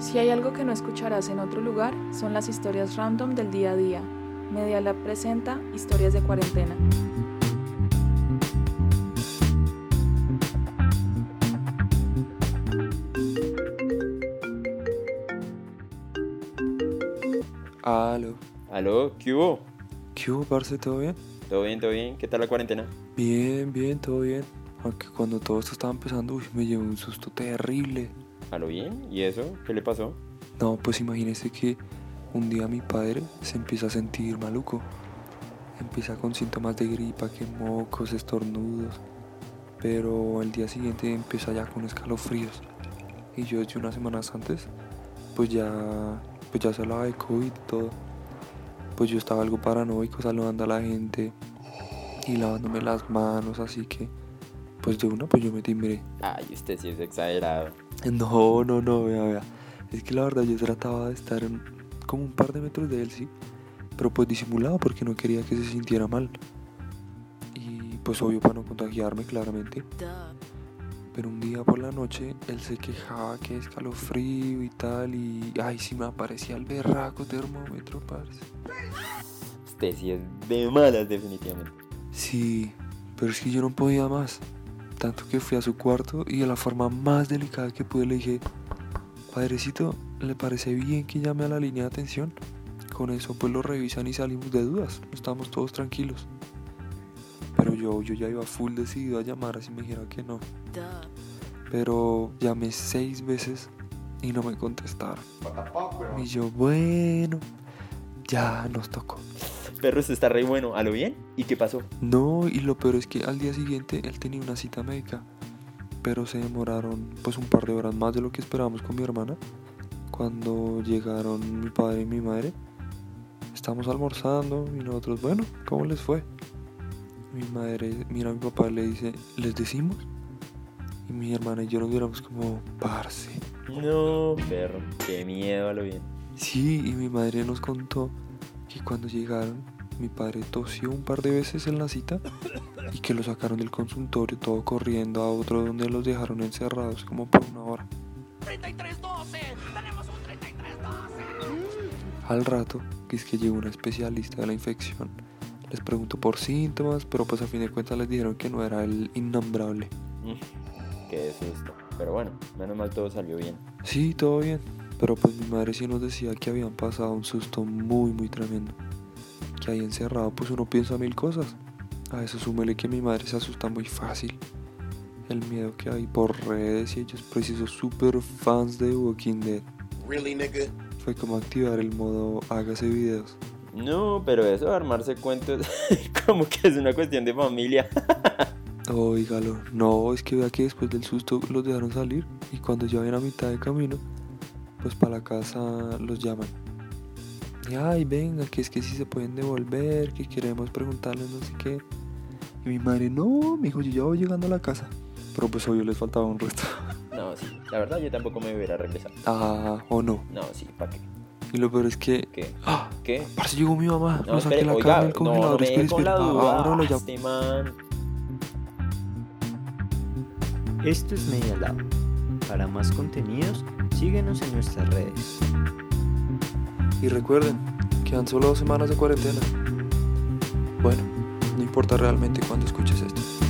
Si hay algo que no escucharás en otro lugar, son las historias random del día a día. Media Lab presenta Historias de Cuarentena. Aló. Aló, ¿qué hubo? ¿Qué hubo, parce? ¿Todo bien? ¿Todo bien, todo bien? ¿Qué tal la cuarentena? Bien, bien, todo bien. Aunque cuando todo esto estaba empezando, uy, me llevó un susto terrible. ¿Aló bien? ¿Y eso? ¿Qué le pasó? No, pues imagínese que un día mi padre se empieza a sentir maluco. Empieza con síntomas de gripa, que mocos, estornudos. Pero el día siguiente empieza ya con escalofríos. Y yo desde unas semanas antes, pues ya, pues ya se hablaba de COVID y todo. Pues yo estaba algo paranoico saludando a la gente y lavándome las manos, así que pues de una pues yo me timbré. Ay, usted sí es exagerado. No, no, no, vea, vea. Es que la verdad yo trataba de estar como un par de metros de él, sí. Pero pues disimulado porque no quería que se sintiera mal. Y pues obvio para no contagiarme, claramente. Pero un día por la noche él se quejaba que escalofrío y tal. Y ay, sí me aparecía el berraco termómetro, parce. Usted sí es de malas, definitivamente. Sí, pero es que yo no podía más. Tanto que fui a su cuarto y de la forma más delicada que pude le dije, Padrecito, ¿le parece bien que llame a la línea de atención? Con eso pues lo revisan y salimos de dudas, estamos todos tranquilos. Pero yo, yo ya iba full decidido a llamar así me dijera que no. Pero llamé seis veces y no me contestaron. Y yo, bueno, ya nos tocó. Perro, usted está re bueno. ¿Aló bien? ¿Y qué pasó? No, y lo peor es que al día siguiente él tenía una cita médica, pero se demoraron pues un par de horas más de lo que esperábamos con mi hermana. Cuando llegaron mi padre y mi madre, estamos almorzando y nosotros, bueno, ¿cómo les fue? Mi madre mira a mi papá y le dice, ¿les decimos? Y mi hermana y yo nos miramos como, parce. No, perro. Qué miedo, aló bien. Sí, y mi madre nos contó que cuando llegaron, mi padre tosió un par de veces en la cita y que lo sacaron del consultorio todo corriendo a otro donde los dejaron encerrados como por una hora. 3312, tenemos un 3312. Al rato, que es que llegó una especialista de la infección, les preguntó por síntomas, pero pues a fin de cuentas les dijeron que no era el innombrable. Mm, Qué susto. Pero bueno, menos mal todo salió bien. Sí, todo bien, pero pues mi madre sí nos decía que habían pasado un susto muy, muy tremendo. Que ahí encerrado pues uno piensa mil cosas. A eso súmele que mi madre se asusta muy fácil. El miedo que hay por redes y ellos precisos super fans de Walking Dead. Really, nigga? Fue como activar el modo hágase videos. No, pero eso de armarse cuentos, como que es una cuestión de familia. Oígalo, no, es que vea que después del susto los dejaron salir y cuando ya ven a mitad de camino, pues para la casa los llaman. Y ay, venga, que es que si se pueden devolver, que queremos preguntarles no sé qué. Y mi madre, no, me dijo, yo ya voy llegando a la casa. Pero pues obvio les faltaba un resto. No, sí. La verdad, yo tampoco me hubiera regresado. Ah, o no. No, sí, ¿para qué? Y lo peor es que. ¿Qué? ¡Ah! ¿Qué? Parce, llegó mi mamá. No, lo saqué la oiga, carne del no, no congelador. me deje con la duda. Ahora lo llamo. Este man. Esto es Media Lab. Para más contenidos, síguenos en nuestras redes. Y recuerden, quedan solo dos semanas de cuarentena. Bueno, no importa realmente cuándo escuches esto.